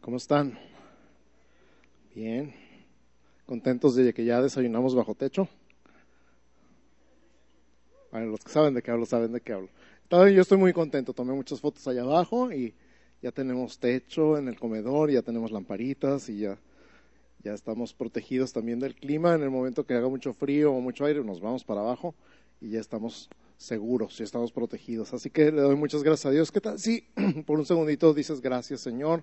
¿Cómo están? Bien. ¿Contentos de que ya desayunamos bajo techo? Bueno, los que saben de qué hablo, saben de qué hablo. Yo estoy muy contento. Tomé muchas fotos allá abajo y ya tenemos techo en el comedor, ya tenemos lamparitas y ya, ya estamos protegidos también del clima. En el momento que haga mucho frío o mucho aire, nos vamos para abajo y ya estamos seguros, ya estamos protegidos. Así que le doy muchas gracias a Dios. ¿Qué tal? Sí, por un segundito dices gracias, Señor.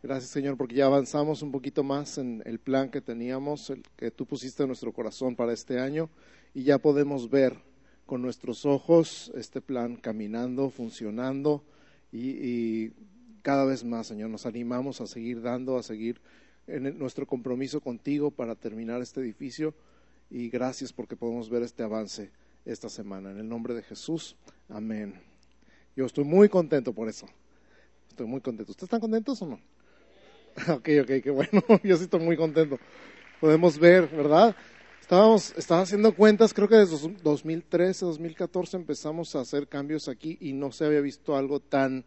Gracias, Señor, porque ya avanzamos un poquito más en el plan que teníamos, el que tú pusiste en nuestro corazón para este año, y ya podemos ver con nuestros ojos este plan caminando, funcionando, y, cada vez más, Señor, nos animamos a seguir dando, a seguir en nuestro compromiso contigo para terminar este edificio, y gracias porque podemos ver este avance esta semana. En el nombre de Jesús, amén. Yo estoy muy contento por eso. Estoy muy contento. ¿Ustedes están contentos o no? Ok, ok, qué bueno. Yo sí estoy muy contento. Podemos ver, ¿verdad? Estábamos, estaba haciendo cuentas, creo que desde 2013, 2014 empezamos a hacer cambios aquí y no se había visto algo tan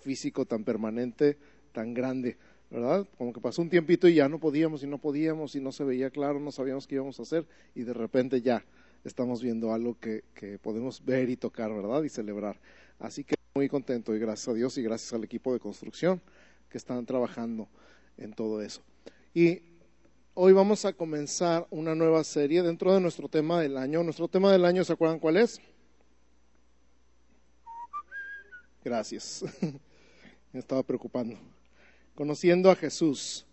físico, tan permanente, tan grande, ¿verdad? Como que pasó un tiempito y ya no podíamos y no podíamos y no se veía claro, no sabíamos qué íbamos a hacer y de repente ya estamos viendo algo que, que podemos ver y tocar, ¿verdad? Y celebrar. Así que muy contento y gracias a Dios y gracias al equipo de construcción que están trabajando en todo eso. Y hoy vamos a comenzar una nueva serie dentro de nuestro tema del año. Nuestro tema del año, ¿se acuerdan cuál es? Gracias. Me estaba preocupando. Conociendo a Jesús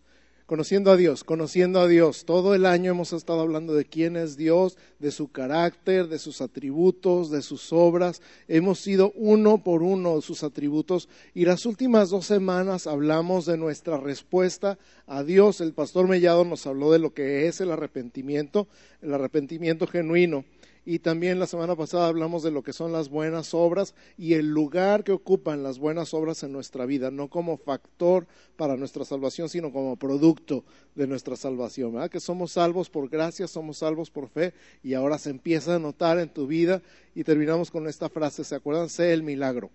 conociendo a Dios, conociendo a Dios. Todo el año hemos estado hablando de quién es Dios, de su carácter, de sus atributos, de sus obras. Hemos sido uno por uno de sus atributos y las últimas dos semanas hablamos de nuestra respuesta a Dios. El pastor Mellado nos habló de lo que es el arrepentimiento, el arrepentimiento genuino y también la semana pasada hablamos de lo que son las buenas obras y el lugar que ocupan las buenas obras en nuestra vida, no como factor para nuestra salvación, sino como producto de nuestra salvación, ¿verdad? Que somos salvos por gracia, somos salvos por fe y ahora se empieza a notar en tu vida y terminamos con esta frase, ¿se acuerdan? Sé el milagro,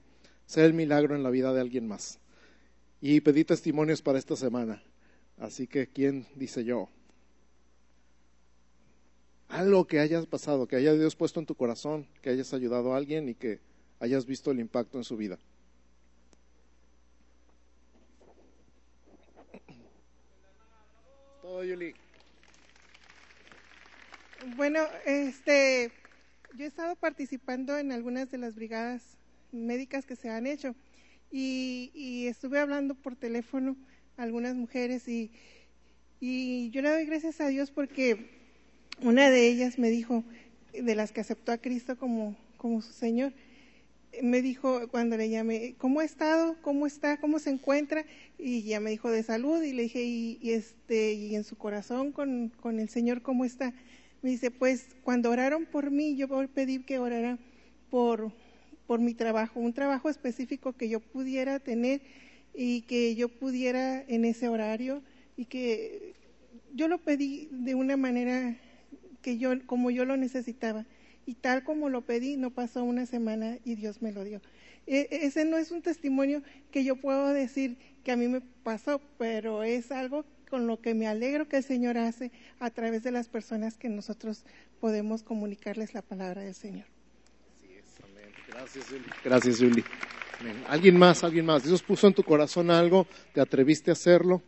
sé el milagro en la vida de alguien más. Y pedí testimonios para esta semana, así que ¿quién dice yo? Algo que hayas pasado, que haya Dios puesto en tu corazón, que hayas ayudado a alguien y que hayas visto el impacto en su vida. Todo, Yuli. Bueno, este, yo he estado participando en algunas de las brigadas médicas que se han hecho y, y estuve hablando por teléfono a algunas mujeres y, y yo le doy gracias a Dios porque una de ellas me dijo, de las que aceptó a Cristo como, como su Señor, me dijo cuando le llamé, ¿cómo ha estado? ¿Cómo está? ¿Cómo se encuentra? Y ya me dijo de salud y le dije, y, este, y en su corazón con, con, el Señor, ¿cómo está? Me dice, pues cuando oraron por mí, yo pedí que oraran por, por mi trabajo, un trabajo específico que yo pudiera tener y que yo pudiera en ese horario y que yo lo pedí de una manera que yo, como yo lo necesitaba. Y tal como lo pedí, no pasó una semana y Dios me lo dio. E, ese no es un testimonio que yo puedo decir que a mí me pasó, pero es algo con lo que me alegro que el Señor hace a través de las personas que nosotros podemos comunicarles la palabra del Señor. Gracias, Yuli. Gracias, Yuli. ¿Alguien más? ¿Alguien más? Dios puso en tu corazón algo, te atreviste a hacerlo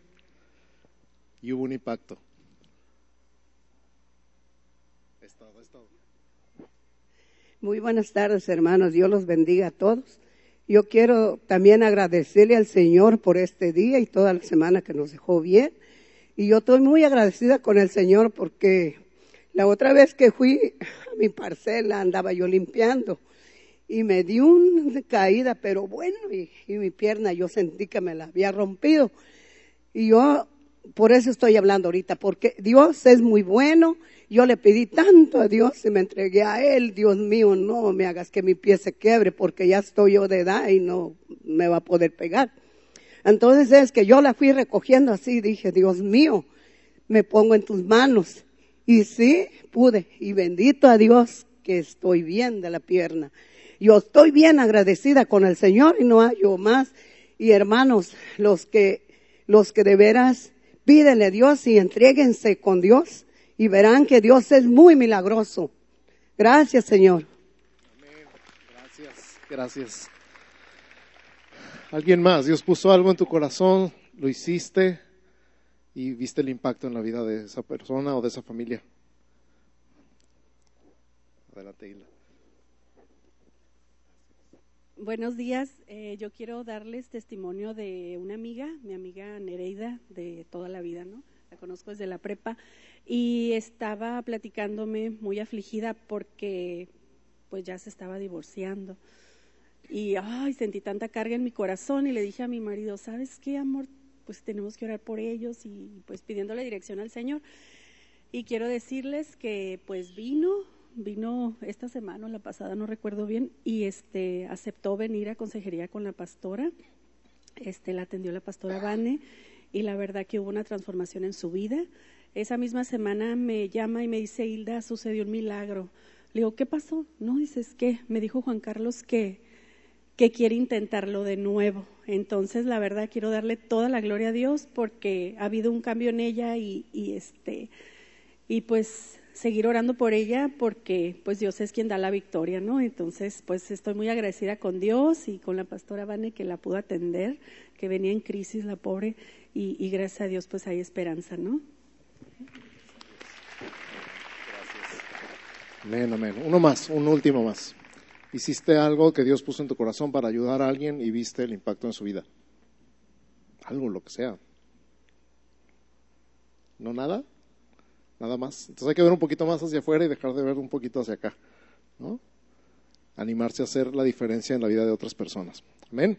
y hubo un impacto. Muy buenas tardes, hermanos. Dios los bendiga a todos. Yo quiero también agradecerle al Señor por este día y toda la semana que nos dejó bien. Y yo estoy muy agradecida con el Señor porque la otra vez que fui a mi parcela andaba yo limpiando y me di una caída, pero bueno, y, y mi pierna yo sentí que me la había rompido. Y yo por eso estoy hablando ahorita, porque Dios es muy bueno. Yo le pedí tanto a Dios y me entregué a Él. Dios mío, no me hagas que mi pie se quiebre porque ya estoy yo de edad y no me va a poder pegar. Entonces es que yo la fui recogiendo así, dije, Dios mío, me pongo en tus manos. Y sí, pude. Y bendito a Dios que estoy bien de la pierna. Yo estoy bien agradecida con el Señor y no hay yo más. Y hermanos, los que los que de veras pídenle a Dios y entréguense con Dios y verán que Dios es muy milagroso. Gracias, Señor. Amén. Gracias, gracias. ¿Alguien más? Dios puso algo en tu corazón, lo hiciste y viste el impacto en la vida de esa persona o de esa familia. Adelante. Buenos días. Eh, yo quiero darles testimonio de una amiga, mi amiga Nereida, de toda la vida, ¿no? La conozco desde la prepa y estaba platicándome muy afligida porque pues ya se estaba divorciando. Y ay, sentí tanta carga en mi corazón y le dije a mi marido, ¿sabes qué, amor? Pues tenemos que orar por ellos y pues pidiéndole dirección al Señor. Y quiero decirles que pues vino, vino esta semana o la pasada, no recuerdo bien, y este aceptó venir a consejería con la pastora. Este la atendió la pastora Vane y la verdad que hubo una transformación en su vida. Esa misma semana me llama y me dice, Hilda, sucedió un milagro. Le digo, ¿qué pasó? No, dices, ¿qué? Me dijo Juan Carlos que, que quiere intentarlo de nuevo. Entonces, la verdad, quiero darle toda la gloria a Dios porque ha habido un cambio en ella y, y este, y pues seguir orando por ella porque pues Dios es quien da la victoria, ¿no? Entonces, pues estoy muy agradecida con Dios y con la pastora Vane que la pudo atender, que venía en crisis la pobre y, y gracias a Dios pues hay esperanza, ¿no? Amén, amén. Uno más, un último más. Hiciste algo que Dios puso en tu corazón para ayudar a alguien y viste el impacto en su vida. Algo, lo que sea. ¿No nada? Nada más. Entonces hay que ver un poquito más hacia afuera y dejar de ver un poquito hacia acá. ¿no? Animarse a hacer la diferencia en la vida de otras personas. Amén.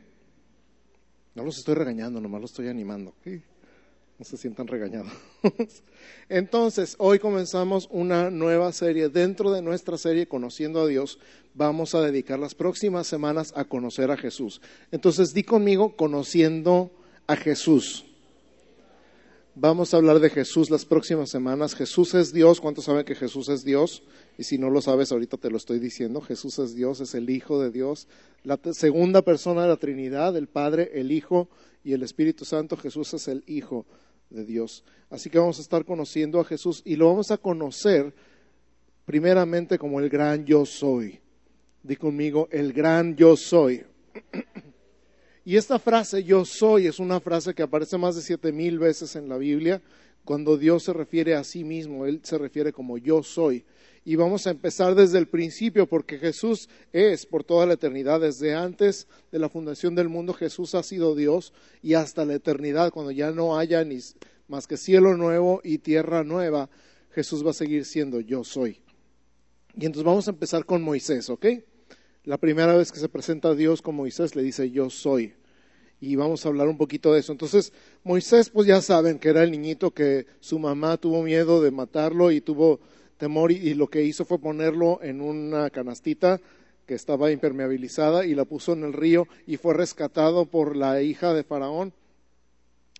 No los estoy regañando, nomás los estoy animando. ¿ok? No se sientan regañados. Entonces, hoy comenzamos una nueva serie. Dentro de nuestra serie Conociendo a Dios, vamos a dedicar las próximas semanas a conocer a Jesús. Entonces, di conmigo, conociendo a Jesús. Vamos a hablar de Jesús las próximas semanas. Jesús es Dios. ¿Cuántos saben que Jesús es Dios? Y si no lo sabes, ahorita te lo estoy diciendo. Jesús es Dios, es el Hijo de Dios. La segunda persona de la Trinidad, el Padre, el Hijo y el Espíritu Santo. Jesús es el Hijo de Dios. Así que vamos a estar conociendo a Jesús y lo vamos a conocer primeramente como el gran yo soy. Di conmigo, el gran yo soy. Y esta frase yo soy es una frase que aparece más de siete mil veces en la Biblia. Cuando Dios se refiere a sí mismo, Él se refiere como yo soy. Y vamos a empezar desde el principio, porque Jesús es por toda la eternidad. Desde antes de la fundación del mundo, Jesús ha sido Dios y hasta la eternidad, cuando ya no haya ni más que cielo nuevo y tierra nueva, Jesús va a seguir siendo yo soy. Y entonces vamos a empezar con Moisés, ¿ok? La primera vez que se presenta a Dios con Moisés le dice yo soy. Y vamos a hablar un poquito de eso. Entonces, Moisés, pues ya saben que era el niñito que su mamá tuvo miedo de matarlo y tuvo temor y, y lo que hizo fue ponerlo en una canastita que estaba impermeabilizada y la puso en el río y fue rescatado por la hija de Faraón.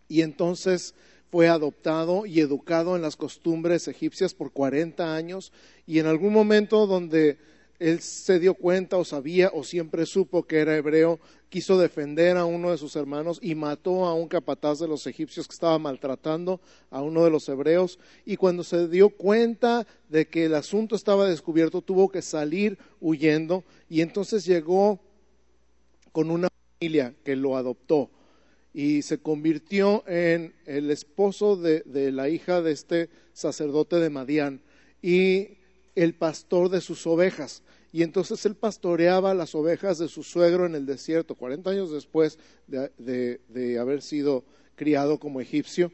Y entonces fue adoptado y educado en las costumbres egipcias por 40 años y en algún momento donde él se dio cuenta o sabía o siempre supo que era hebreo, quiso defender a uno de sus hermanos y mató a un capataz de los egipcios que estaba maltratando a uno de los hebreos. Y cuando se dio cuenta de que el asunto estaba descubierto tuvo que salir huyendo. Y entonces llegó con una familia que lo adoptó y se convirtió en el esposo de, la hija de este sacerdote de Madián. Y el pastor de sus ovejas. Y entonces él pastoreaba las ovejas de su suegro en el desierto, 40 años después de, de, de, haber sido criado como egipcio.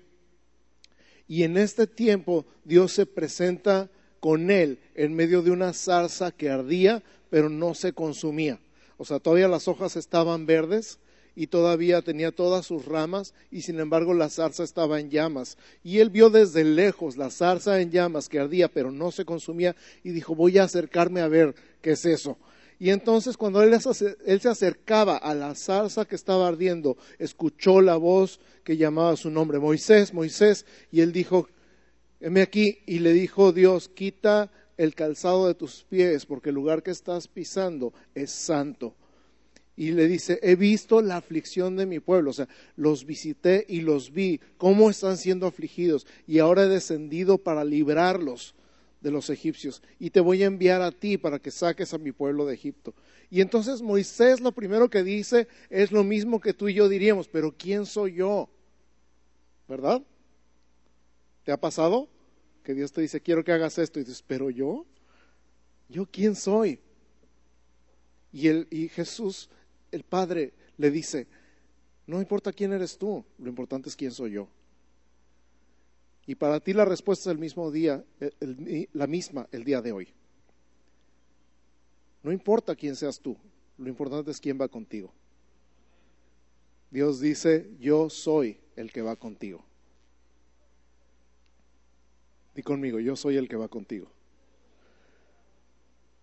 Y en este tiempo Dios se presenta con él en medio de una zarza que ardía, pero no se consumía. O sea, todavía las hojas estaban verdes, y todavía tenía todas sus ramas y sin embargo la zarza estaba en llamas. Y él vio desde lejos la zarza en llamas que ardía pero no se consumía y dijo voy a acercarme a ver qué es eso. Y entonces cuando él, se acercaba a la zarza que estaba ardiendo, escuchó la voz que llamaba su nombre, Moisés, Moisés, y él dijo, heme aquí, y le dijo Dios, quita el calzado de tus pies, porque el lugar que estás pisando es santo. Y le dice, he visto la aflicción de mi pueblo, o sea, los visité y los vi, cómo están siendo afligidos, y ahora he descendido para librarlos de los egipcios, y te voy a enviar a ti para que saques a mi pueblo de Egipto. Y entonces Moisés lo primero que dice es lo mismo que tú y yo diríamos, pero ¿quién soy yo? ¿Verdad? ¿Te ha pasado? Que Dios te dice, quiero que hagas esto, y dices, pero yo, ¿yo quién soy? Y, el, y Jesús el Padre le dice, no importa quién eres tú, lo importante es quién soy yo. Y para ti la respuesta es el mismo día, la misma el día de hoy. No importa quién seas tú, lo importante es quién va contigo. Dios dice, yo soy el que va contigo. Di conmigo, yo soy el que va contigo.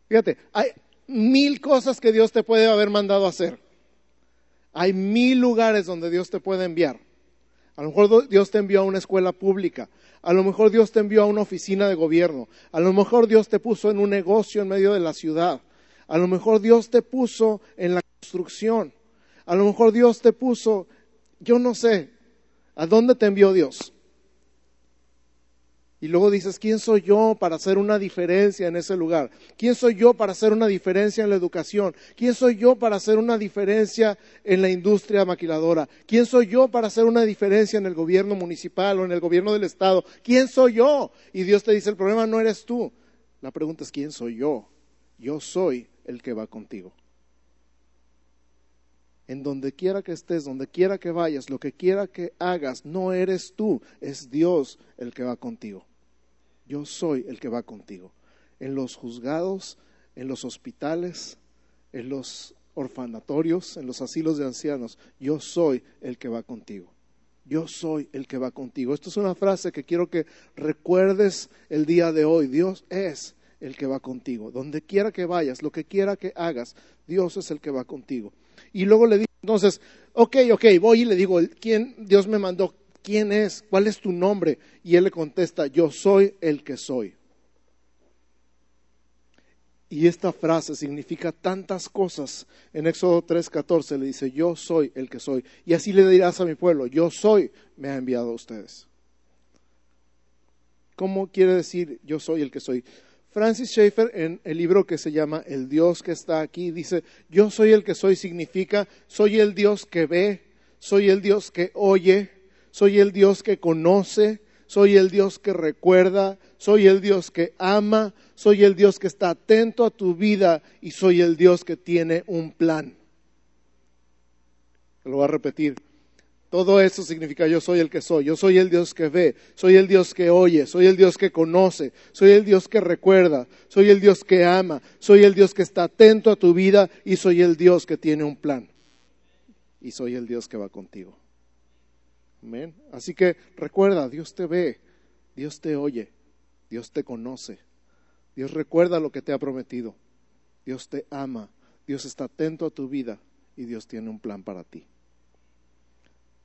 Fíjate, hay, mil cosas que Dios te puede haber mandado hacer. Hay mil lugares donde Dios te puede enviar. A lo mejor Dios te envió a una escuela pública. A lo mejor Dios te envió a una oficina de gobierno. A lo mejor Dios te puso en un negocio en medio de la ciudad. A lo mejor Dios te puso en la construcción. A lo mejor Dios te puso, yo no sé, ¿a dónde te envió Dios? Y luego dices, ¿quién soy yo para hacer una diferencia en ese lugar? ¿Quién soy yo para hacer una diferencia en la educación? ¿Quién soy yo para hacer una diferencia en la industria maquiladora? ¿Quién soy yo para hacer una diferencia en el gobierno municipal o en el gobierno del Estado? ¿Quién soy yo? Y Dios te dice, el problema no eres tú. La pregunta es, ¿quién soy yo? Yo soy el que va contigo. En donde quiera que estés, donde quiera que vayas, lo que quiera que hagas, no eres tú, es Dios el que va contigo. Yo soy el que va contigo. En los juzgados, en los hospitales, en los orfanatorios, en los asilos de ancianos, yo soy el que va contigo. Yo soy el que va contigo. Esto es una frase que quiero que recuerdes el día de hoy. Dios es el que va contigo. Donde quiera que vayas, lo que quiera que hagas, Dios es el que va contigo. Y luego le digo, entonces, ok, ok, voy y le digo, ¿quién Dios me mandó? ¿Quién es? ¿Cuál es tu nombre? Y él le contesta, yo soy el que soy. Y esta frase significa tantas cosas. En Éxodo 3:14 le dice, yo soy el que soy. Y así le dirás a mi pueblo, yo soy, me ha enviado a ustedes. ¿Cómo quiere decir yo soy el que soy? Francis Schaeffer en el libro que se llama El Dios que está aquí dice, yo soy el que soy significa, soy el Dios que ve, soy el Dios que oye, soy el Dios que conoce, soy el Dios que recuerda, soy el Dios que ama, soy el Dios que está atento a tu vida y soy el Dios que tiene un plan. Lo voy a repetir. Todo eso significa yo soy el que soy, yo soy el Dios que ve, soy el Dios que oye, soy el Dios que conoce, soy el Dios que recuerda, soy el Dios que ama, soy el Dios que está atento a tu vida y soy el Dios que tiene un plan. Y soy el Dios que va contigo. Amén. Así que recuerda, Dios te ve, Dios te oye, Dios te conoce, Dios recuerda lo que te ha prometido, Dios te ama, Dios está atento a tu vida y Dios tiene un plan para ti.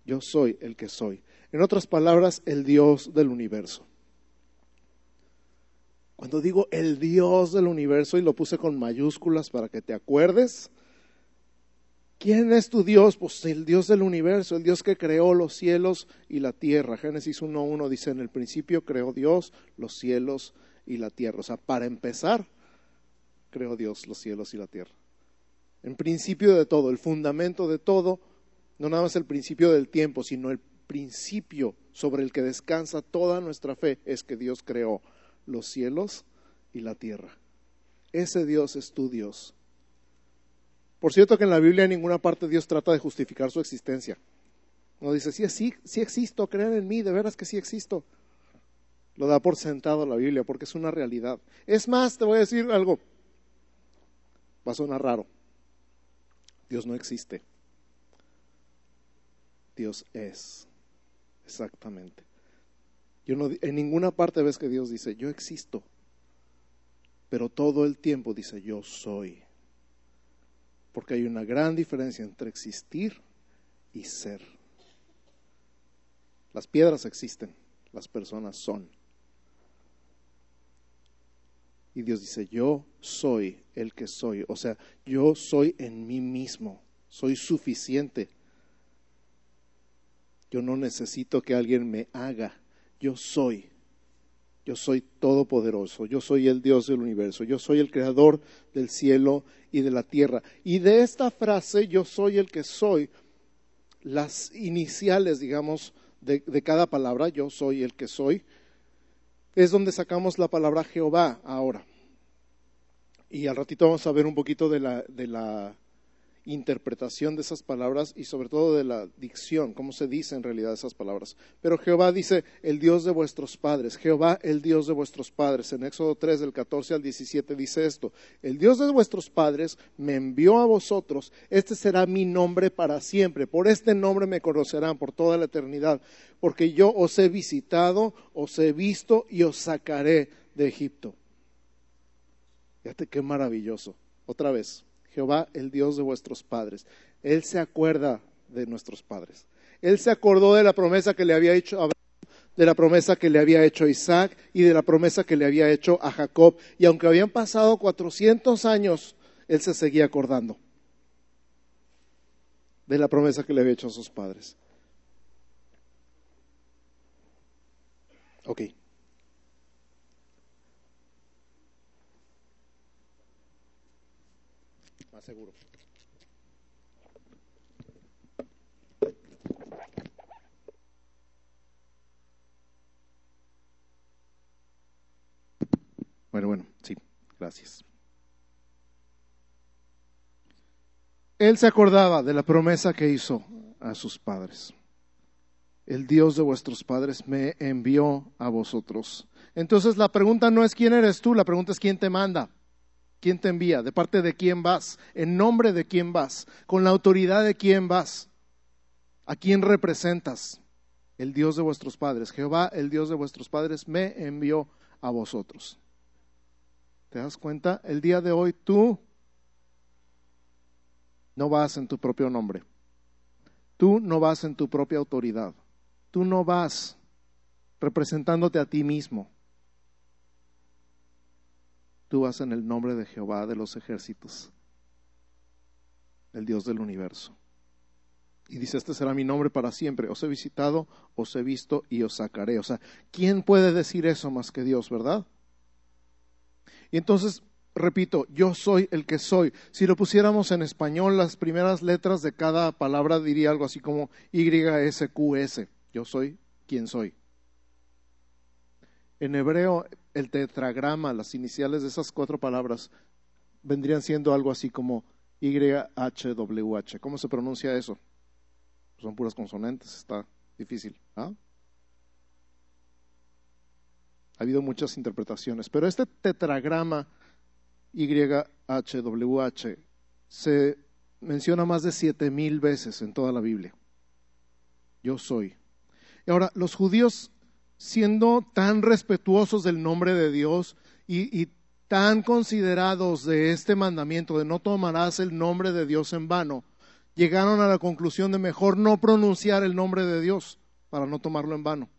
Yo soy el que soy. En otras palabras, el Dios del universo. Cuando digo el Dios del universo y lo puse con mayúsculas para que te acuerdes, ¿quién es tu Dios? Pues el Dios del universo, el Dios que creó los cielos y la tierra. Génesis 1.1 dice, en el principio creó Dios los cielos y la tierra. O sea, para empezar, creó Dios los cielos y la tierra. En principio de todo, el fundamento de todo no nada más el principio del tiempo, sino el principio sobre el que descansa toda nuestra fe es que Dios creó los cielos y la tierra. Ese Dios es tu Dios. Por cierto que en la Biblia en ninguna parte Dios trata de justificar su existencia. No dice, sí, sí, sí existo, crean en mí, de veras que sí existo. Lo da por sentado la Biblia porque es una realidad. Es más, te voy a decir algo. Va a sonar raro. Dios no existe. Dios es. Exactamente. Yo no, en ninguna parte ves que Dios dice, yo existo. Pero todo el tiempo dice, yo soy. Porque hay una gran diferencia entre existir y ser. Las piedras existen, las personas son. Y Dios dice, yo soy el que soy. O sea, yo soy en mí mismo. soy suficiente. Yo no necesito que alguien me haga, yo soy. Yo soy todopoderoso, yo soy el Dios del universo, yo soy el creador del cielo y de la tierra. Y de esta frase, yo soy el que soy, las iniciales, digamos, de, cada palabra, yo soy el que soy, es donde sacamos la palabra Jehová ahora. Y al ratito vamos a ver un poquito de la, de la interpretación de esas palabras y sobre todo de la dicción, cómo se dice en realidad esas palabras. Pero Jehová dice, el Dios de vuestros padres, Jehová el Dios de vuestros padres. En Éxodo 3 del 14 al 17 dice esto, el Dios de vuestros padres me envió a vosotros, este será mi nombre para siempre, por este nombre me conocerán por toda la eternidad, porque yo os he visitado, os he visto y os sacaré de Egipto. Fíjate qué maravilloso. Otra vez, Jehová, el Dios de vuestros padres. Él se acuerda de nuestros padres. Él se acordó de la promesa que le había hecho a Abraham, de la promesa que le había hecho Isaac y de la promesa que le había hecho a Jacob. Y aunque habían pasado 400 años, él se seguía acordando de la promesa que le había hecho a sus padres. Seguro. Bueno, bueno, sí, gracias. Él se acordaba de la promesa que hizo a sus padres. El Dios de vuestros padres me envió a vosotros. Entonces la pregunta no es quién eres tú, la pregunta es quién te manda. ¿Quién te envía? ¿De parte de quién vas? ¿En nombre de quién vas? ¿Con la autoridad de quién vas? ¿A quién representas? El Dios de vuestros padres. Jehová, el Dios de vuestros padres, me envió a vosotros. ¿Te das cuenta? El día de hoy tú no vas en tu propio nombre. Tú no vas en tu propia autoridad. Tú no vas representándote a ti mismo tú vas en el nombre de Jehová de los ejércitos, el Dios del universo. Y dice, este será mi nombre para siempre. Os he visitado, os he visto y os sacaré. O sea, ¿quién puede decir eso más que Dios, verdad? Y entonces, repito, yo soy el que soy. Si lo pusiéramos en español, las primeras letras de cada palabra diría algo así como YSQS. Yo soy quien soy. En hebreo, el tetragrama, las iniciales de esas cuatro palabras, vendrían siendo algo así como YHWH. ¿Cómo se pronuncia eso? Son puras consonantes, está difícil. ¿ah? Ha habido muchas interpretaciones, pero este tetragrama YHWH se menciona más de siete mil veces en toda la Biblia. Yo soy. Y ahora, los judíos siendo tan respetuosos del nombre de Dios y, tan considerados de este mandamiento de no tomarás el nombre de Dios en vano, llegaron a la conclusión de mejor no pronunciar el nombre de Dios para no tomarlo en vano,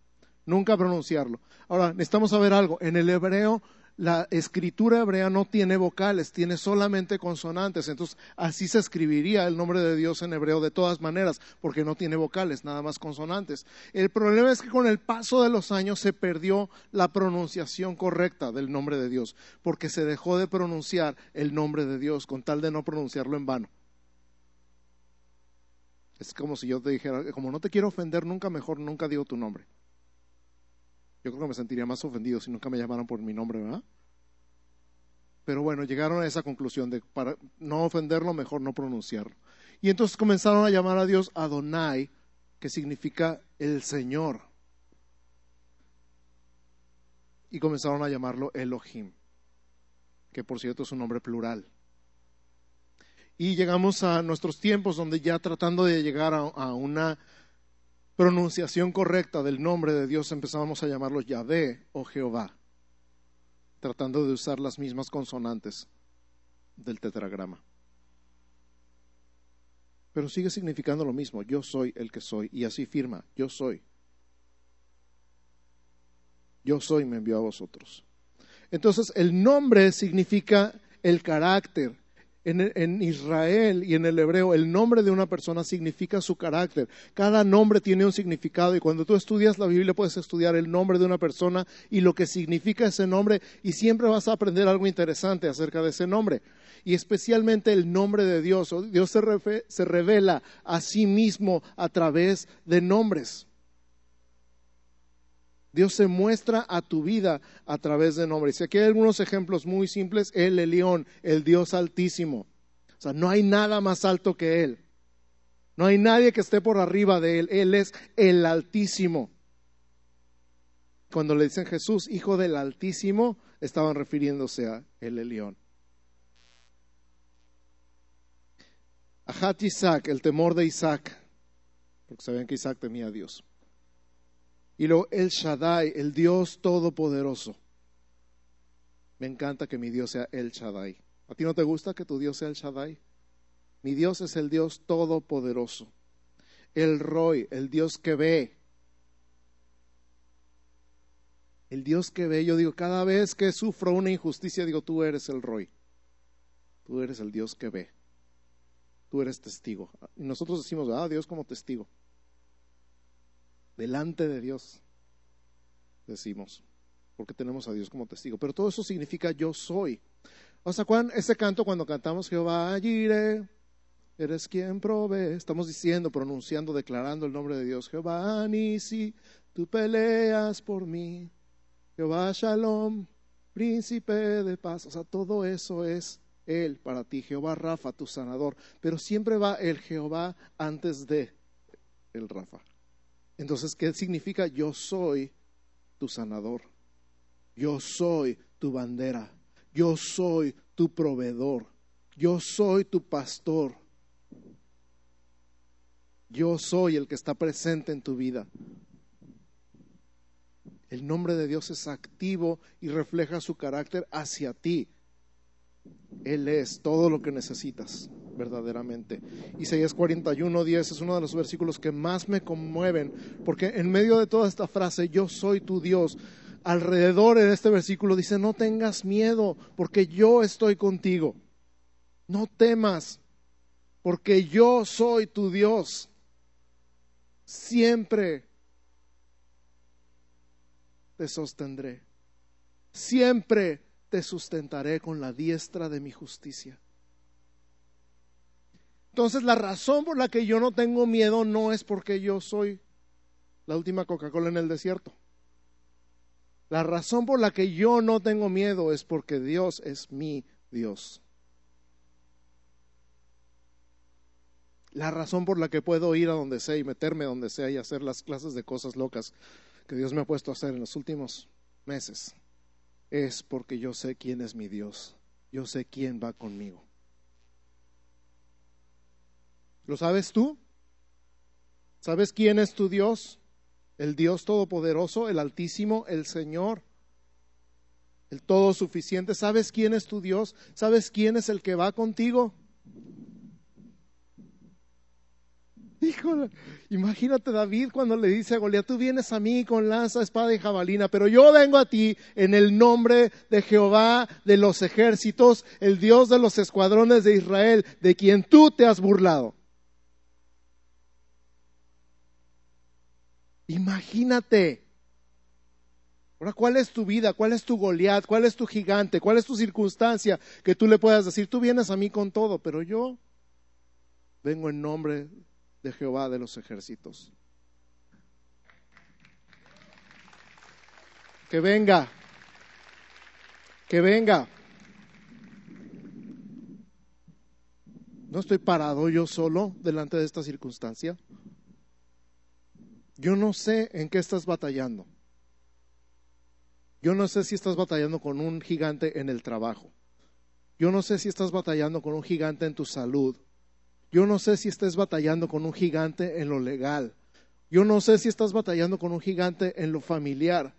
nunca pronunciarlo. Ahora, necesitamos saber algo, en el hebreo la escritura hebrea no tiene vocales, tiene solamente consonantes. Entonces, así se escribiría el nombre de Dios en hebreo de todas maneras, porque no tiene vocales, nada más consonantes. El problema es que con el paso de los años se perdió la pronunciación correcta del nombre de Dios, porque se dejó de pronunciar el nombre de Dios con tal de no pronunciarlo en vano. Es como si yo te dijera, como no te quiero ofender, nunca mejor, nunca digo tu nombre. Yo creo que me sentiría más ofendido si nunca me llamaran por mi nombre, ¿verdad? Pero bueno, llegaron a esa conclusión de para no ofenderlo, mejor no pronunciarlo. Y entonces comenzaron a llamar a Dios Adonai, que significa el Señor. Y comenzaron a llamarlo Elohim, que por cierto es un nombre plural. Y llegamos a nuestros tiempos donde ya tratando de llegar a, a una pronunciación correcta del nombre de Dios empezamos a llamarlo Yahvé o Jehová, tratando de usar las mismas consonantes del tetragrama. Pero sigue significando lo mismo, yo soy el que soy, y así firma, yo soy. Yo soy me envió a vosotros. Entonces, el nombre significa el carácter, En, Israel y en el hebreo, el nombre de una persona significa su carácter. Cada nombre tiene un significado y cuando tú estudias la Biblia puedes estudiar el nombre de una persona y lo que significa ese nombre y siempre vas a aprender algo interesante acerca de ese nombre. Y especialmente el nombre de Dios. Dios se, se revela a sí mismo a través de nombres. Dios se muestra a tu vida a través de nombres. Y aquí hay algunos ejemplos muy simples. Él, el león, el Dios altísimo. O sea, no hay nada más alto que Él. No hay nadie que esté por arriba de Él. Él es el altísimo. Cuando le dicen Jesús, hijo del altísimo, estaban refiriéndose a el león. Ahat Isaac, el temor de Isaac. Porque sabían que Isaac temía a Dios. Y luego el Shaddai, el Dios todopoderoso. Me encanta que mi Dios sea el Shaddai. ¿A ti no te gusta que tu Dios sea el Shaddai? Mi Dios es el Dios todopoderoso. El Roy, el Dios que ve. El Dios que ve, yo digo, cada vez que sufro una injusticia, digo, tú eres el Roy. Tú eres el Dios que ve. Tú eres testigo. Y nosotros decimos, ah, Dios como testigo delante de Dios, decimos, porque tenemos a Dios como testigo. Pero todo eso significa yo soy. ¿Os acuerdan ese canto cuando cantamos Jehová Jireh? Eres quien provee. Estamos diciendo, pronunciando, declarando el nombre de Dios. Jehová Nisi, tú peleas por mí. Jehová Shalom, príncipe de paz. O sea, todo eso es Él para ti. Jehová Rafa, tu sanador. Pero siempre va el Jehová antes de el Rafa. Entonces, ¿qué significa? Yo soy tu sanador. Yo soy tu bandera. Yo soy tu proveedor. Yo soy tu pastor. Yo soy el que está presente en tu vida. El nombre de Dios es activo y refleja su carácter hacia ti. Él es todo lo que necesitas verdaderamente. Isaías 41, 10 es uno de los versículos que más me conmueven, porque en medio de toda esta frase, yo soy tu Dios, alrededor en este versículo dice, no tengas miedo, porque yo estoy contigo. No temas, porque yo soy tu Dios. Siempre te sostendré. Siempre te sustentaré con la diestra de mi justicia. Entonces la razón por la que yo no tengo miedo no es porque yo soy la última Coca-Cola en el desierto. La razón por la que yo no tengo miedo es porque Dios es mi Dios. La razón por la que puedo ir a donde sea y meterme donde sea y hacer las clases de cosas locas que Dios me ha puesto a hacer en los últimos meses es porque yo sé quién es mi Dios. Yo sé quién va conmigo. ¿Lo sabes tú? ¿Sabes quién es tu Dios? El Dios Todopoderoso, el Altísimo, el Señor, el Todo Suficiente. ¿Sabes quién es tu Dios? ¿Sabes quién es el que va contigo? Híjole, imagínate David cuando le dice a Goliat, tú vienes a mí con lanza, espada y jabalina, pero yo vengo a ti en el nombre de Jehová de los ejércitos, el Dios de los escuadrones de Israel, de quien tú te has burlado. Imagínate. Ahora, ¿cuál es tu vida? ¿Cuál es tu Goliat? ¿Cuál es tu gigante? ¿Cuál es tu circunstancia que tú le puedas decir, tú vienes a mí con todo, pero yo vengo en nombre de Jehová de los ejércitos? Que venga, que venga. No estoy parado yo solo delante de esta circunstancia. Yo no sé en qué estás batallando. Yo no sé si estás batallando con un gigante en el trabajo. Yo no sé si estás batallando con un gigante en tu salud. Yo no sé si estás batallando con un gigante en lo legal. Yo no sé si estás batallando con un gigante en lo familiar.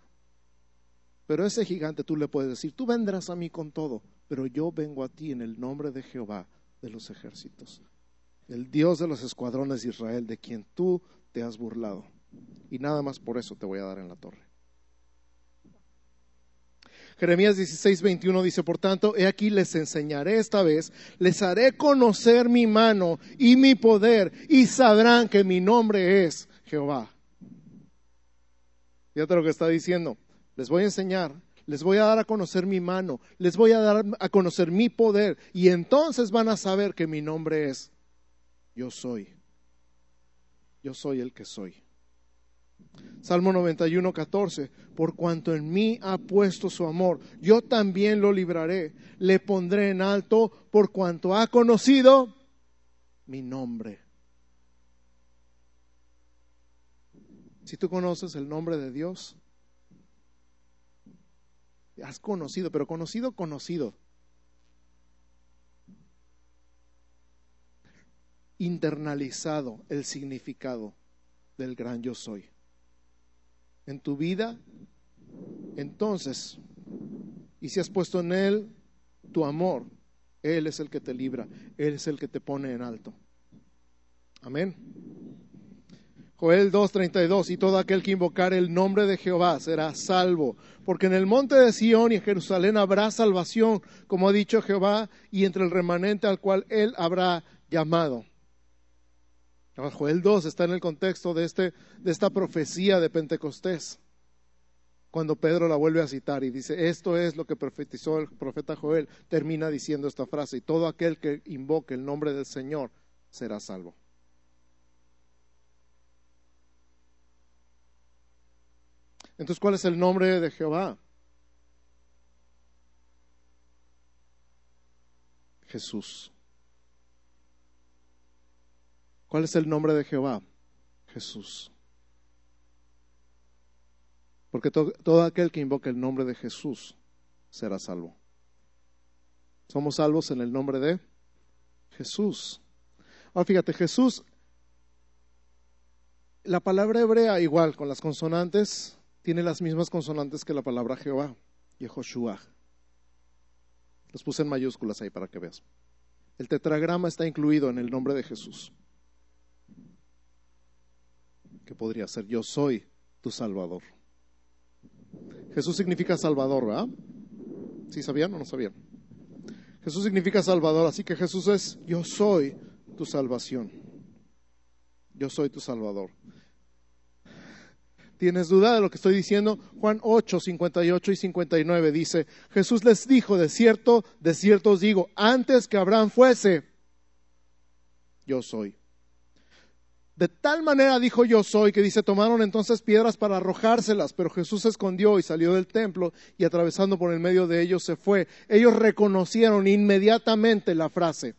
Pero ese gigante tú le puedes decir, tú vendrás a mí con todo, pero yo vengo a ti en el nombre de Jehová de los ejércitos, el Dios de los escuadrones de Israel, de quien tú te has burlado y nada más por eso te voy a dar en la torre. Jeremías 16, 21 dice, por tanto, he aquí les enseñaré esta vez, les haré conocer mi mano y mi poder, y sabrán que mi nombre es Jehová. Fíjate lo que está diciendo. Les voy a enseñar, les voy a dar a conocer mi mano, les voy a dar a conocer mi poder, y entonces van a saber que mi nombre es Yo soy. Yo soy el que soy. Salmo 91, 14. Por cuanto en mí ha puesto su amor, yo también lo libraré. Le pondré en alto por cuanto ha conocido mi nombre. Si tú conoces el nombre de Dios, has conocido, pero conocido, conocido. Internalizado el significado del gran yo soy en tu vida, entonces, y si has puesto en Él tu amor, Él es el que te libra, Él es el que te pone en alto. Amén. Joel 2:32, y todo aquel que invocar el nombre de Jehová será salvo, porque en el monte de Sión y en Jerusalén habrá salvación, como ha dicho Jehová, y entre el remanente al cual él habrá llamado. Joel 2 está en el contexto de, este, de esta profecía de Pentecostés, cuando Pedro la vuelve a citar y dice, esto es lo que profetizó el profeta Joel, termina diciendo esta frase, y todo aquel que invoque el nombre del Señor será salvo. Entonces, ¿cuál es el nombre de Jehová? Jesús. ¿Cuál es el nombre de Jehová? Jesús. Porque todo aquel que invoque el nombre de Jesús será salvo. Somos salvos en el nombre de Jesús. Ahora fíjate, Jesús, la palabra hebrea igual con las consonantes, tiene las mismas consonantes que la palabra Jehová, Yehoshua. Los puse en mayúsculas ahí para que veas. El tetragrama está incluido en el nombre de Jesús que podría ser yo soy tu Salvador. Jesús significa Salvador, ¿verdad? ¿Sí sabían o no sabían? Jesús significa Salvador, así que Jesús es yo soy tu salvación. Yo soy tu Salvador. ¿Tienes duda de lo que estoy diciendo? Juan 8, 58 y 59 dice, Jesús les dijo, de cierto, de cierto os digo, antes que Abraham fuese, yo soy. De tal manera dijo yo soy, que dice, tomaron entonces piedras para arrojárselas, pero Jesús se escondió y salió del templo y atravesando por el medio de ellos se fue. Ellos reconocieron inmediatamente la frase.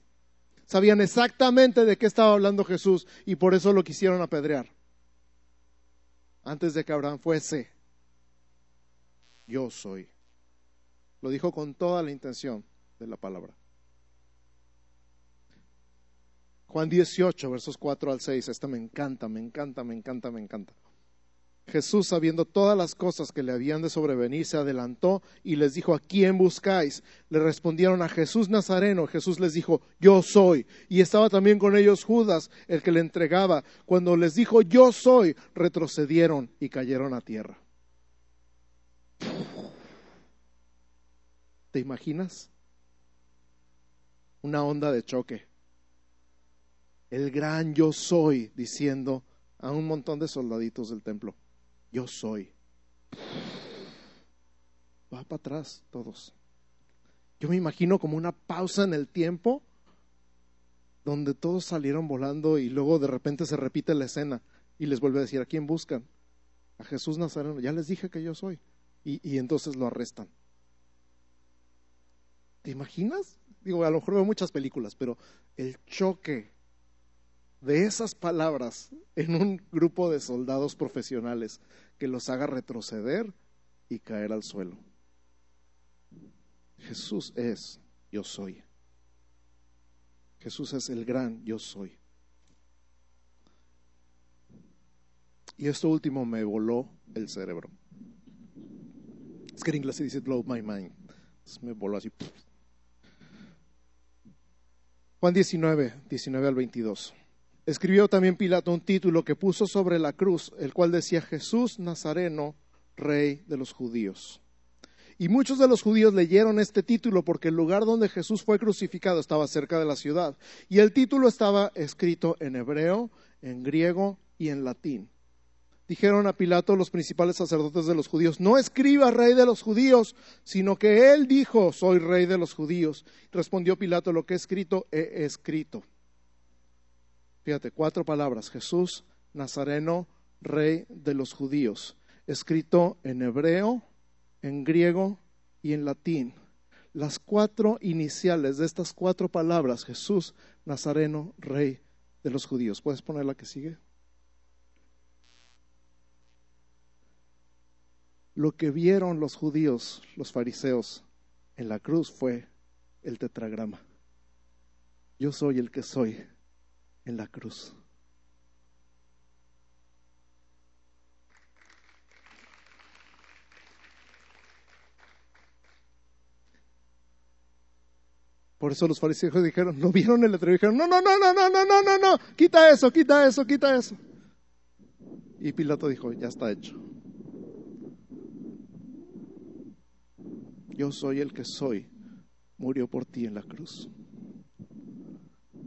Sabían exactamente de qué estaba hablando Jesús y por eso lo quisieron apedrear. Antes de que Abraham fuese, yo soy. Lo dijo con toda la intención de la palabra. Juan 18, versos 4 al 6. Esta me encanta, me encanta, me encanta, me encanta. Jesús, sabiendo todas las cosas que le habían de sobrevenir, se adelantó y les dijo, ¿a quién buscáis? Le respondieron a Jesús Nazareno. Jesús les dijo, yo soy. Y estaba también con ellos Judas, el que le entregaba. Cuando les dijo, yo soy, retrocedieron y cayeron a tierra. ¿Te imaginas? Una onda de choque el gran yo soy, diciendo a un montón de soldaditos del templo, yo soy. Va para atrás todos. Yo me imagino como una pausa en el tiempo donde todos salieron volando y luego de repente se repite la escena y les vuelve a decir, ¿a quién buscan? A Jesús Nazareno. Ya les dije que yo soy. Y, y entonces lo arrestan. ¿Te imaginas? Digo, a lo mejor veo muchas películas, pero el choque de esas palabras en un grupo de soldados profesionales que los haga retroceder y caer al suelo. Jesús es yo soy. Jesús es el gran yo soy. Y esto último me voló el cerebro. Es que en inglés se dice blow my mind. me voló así. Juan 19, 19 al 22. Escribió también Pilato un título que puso sobre la cruz, el cual decía Jesús Nazareno, Rey de los judíos. Y muchos de los judíos leyeron este título porque el lugar donde Jesús fue crucificado estaba cerca de la ciudad. Y el título estaba escrito en hebreo, en griego y en latín. Dijeron a Pilato los principales sacerdotes de los judíos, no escriba rey de los judíos, sino que él dijo, soy rey de los judíos. Respondió Pilato, lo que he escrito, he escrito. Fíjate, cuatro palabras, Jesús, Nazareno, rey de los judíos, escrito en hebreo, en griego y en latín. Las cuatro iniciales de estas cuatro palabras, Jesús, Nazareno, Rey de los judíos. ¿Puedes poner la que sigue? Lo que vieron los judíos, los fariseos, en la cruz fue el tetragrama. Yo soy el que soy en la cruz. Por eso los fariseos dijeron, no vieron el letrero, dijeron, no, no, no, no, no, no, no, no, no, quita eso, quita eso, quita eso. Y Pilato dijo, ya está hecho. Yo soy el que soy, murió por ti en la cruz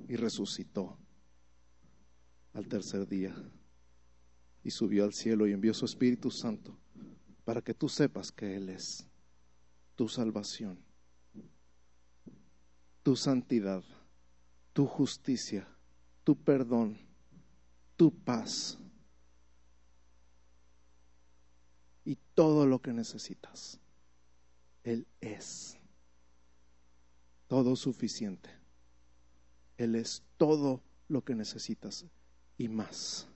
y resucitó al tercer día y subió al cielo y envió su Espíritu Santo para que tú sepas que Él es tu salvación tu santidad, tu justicia, tu perdón, tu paz y todo lo que necesitas. Él es todo suficiente. Él es todo lo que necesitas y más.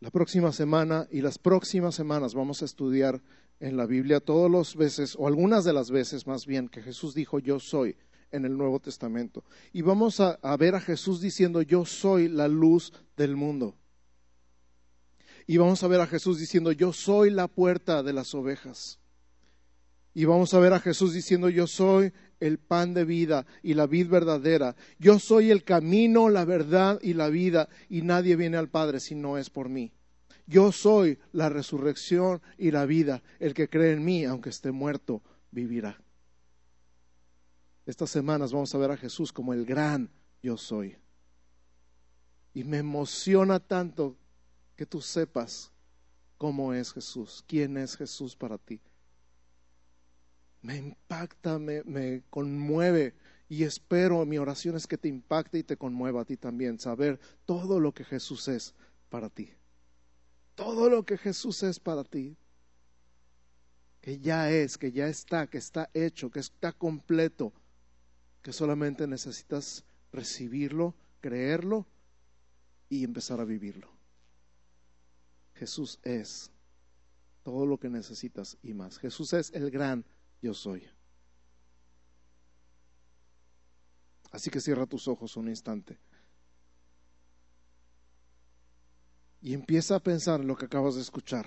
La próxima semana y las próximas semanas vamos a estudiar en la Biblia todas las veces, o algunas de las veces más bien, que Jesús dijo yo soy en el Nuevo Testamento. Y vamos a, ver a Jesús diciendo yo soy la luz del mundo. Y vamos a ver a Jesús diciendo yo soy la puerta de las ovejas. Y vamos a ver a Jesús diciendo yo soy el pan de vida y la vid verdadera. Yo soy el camino, la verdad y la vida, y nadie viene al Padre si no es por mí. Yo soy la resurrección y la vida. El que cree en mí, aunque esté muerto, vivirá. Estas semanas vamos a ver a Jesús como el gran yo soy. Y me emociona tanto que tú sepas cómo es Jesús, quién es Jesús para ti. Me impacta, me, conmueve y espero, mi oración es que te impacte y te conmueva a ti también, saber todo lo que Jesús es para ti todo lo que Jesús es para ti, que ya es, que ya está, que está hecho, que está completo, que solamente necesitas recibirlo, creerlo y empezar a vivirlo. Jesús es todo lo que necesitas y más. Jesús es el gran yo soy. Así que cierra tus ojos un instante. y empieza a pensar en lo que acabas de escuchar.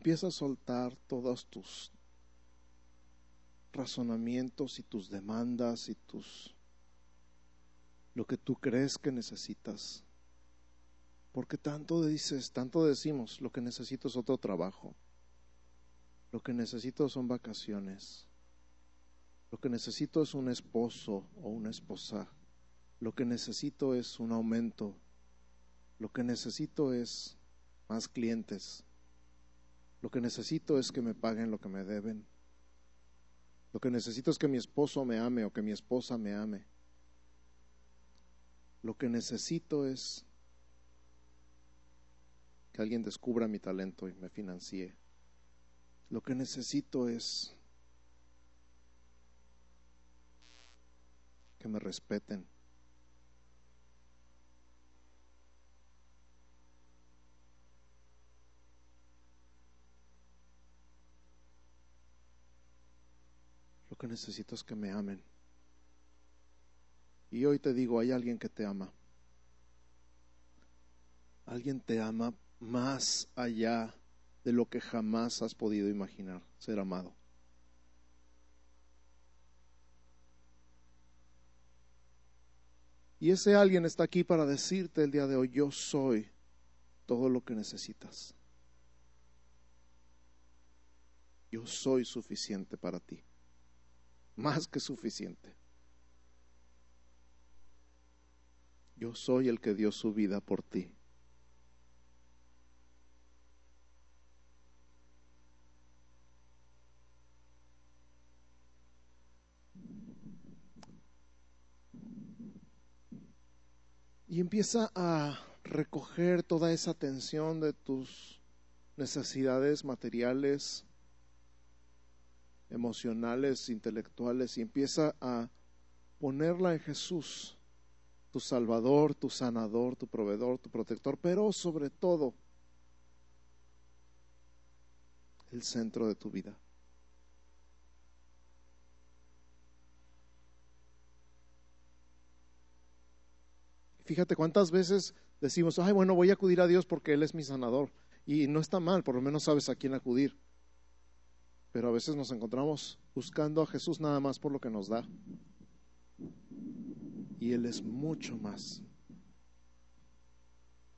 Empieza a soltar todos tus razonamientos y tus demandas y tus lo que tú crees que necesitas. Porque tanto dices, tanto decimos, lo que necesito es otro trabajo. Lo que necesito son vacaciones. Lo que necesito es un esposo o una esposa. Lo que necesito es un aumento. Lo que necesito es más clientes. Lo que necesito es que me paguen lo que me deben. Lo que necesito es que mi esposo me ame o que mi esposa me ame. Lo que necesito es que alguien descubra mi talento y me financie. Lo que necesito es que me respeten. Que necesito es que me amen. Y hoy te digo, hay alguien que te ama. Alguien te ama más allá de lo que jamás has podido imaginar, ser amado. Y ese alguien está aquí para decirte el día de hoy, yo soy todo lo que necesitas. Yo soy suficiente para ti, más que suficiente. Yo soy el que dio su vida por ti. Y empieza a recoger toda esa tensión de tus necesidades materiales, emocionales, intelectuales, y empieza a ponerla en Jesús, tu Salvador, tu sanador, tu proveedor, tu protector, pero sobre todo el centro de tu vida. Fíjate cuántas veces decimos, ay, bueno, voy a acudir a Dios porque Él es mi sanador. Y no está mal, por lo menos sabes a quién acudir. Pero a veces nos encontramos buscando a Jesús nada más por lo que nos da. Y Él es mucho más.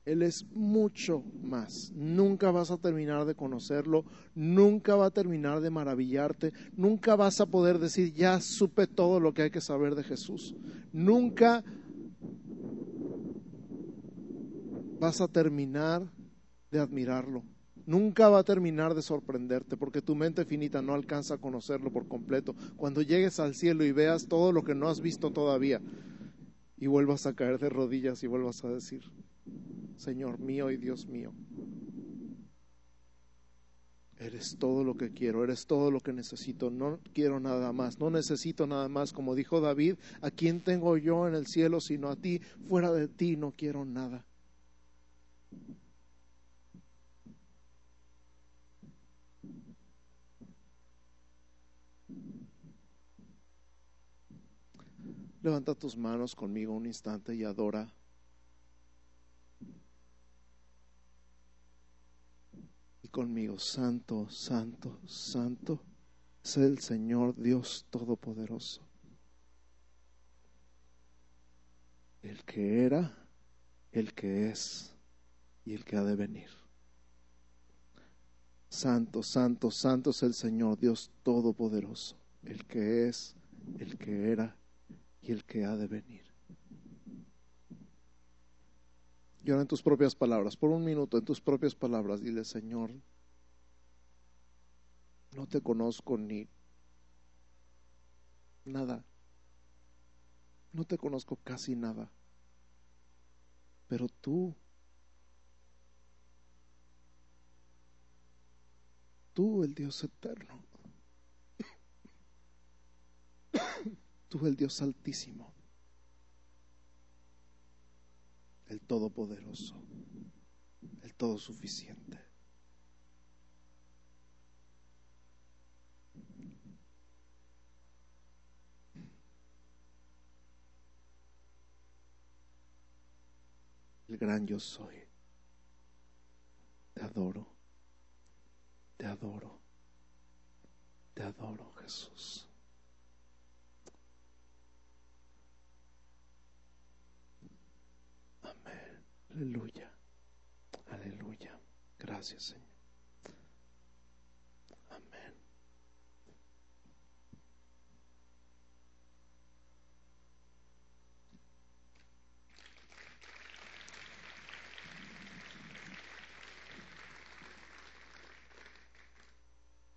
Él es mucho más. Nunca vas a terminar de conocerlo, nunca va a terminar de maravillarte, nunca vas a poder decir, ya supe todo lo que hay que saber de Jesús. Nunca vas a terminar de admirarlo. Nunca va a terminar de sorprenderte porque tu mente finita no alcanza a conocerlo por completo. Cuando llegues al cielo y veas todo lo que no has visto todavía y vuelvas a caer de rodillas y vuelvas a decir, Señor mío y Dios mío, eres todo lo que quiero, eres todo lo que necesito, no quiero nada más, no necesito nada más. Como dijo David, ¿a quién tengo yo en el cielo sino a ti? Fuera de ti no quiero nada. Levanta tus manos conmigo un instante y adora. Y conmigo, Santo, Santo, Santo, es el Señor Dios Todopoderoso. El que era, el que es y el que ha de venir. Santo, santo, santo es el Señor Dios Todopoderoso, el que es, el que era y el que ha de venir. Y ahora en tus propias palabras, por un minuto, en tus propias palabras, dile, Señor, no te conozco ni nada. No te conozco casi nada. Pero tú, tú el Dios eterno, tú el Dios altísimo, el todopoderoso, el todo suficiente. El gran yo soy. Te adoro, te adoro, te adoro Jesús. Amén. Aleluya. Aleluya. Gracias, Señor.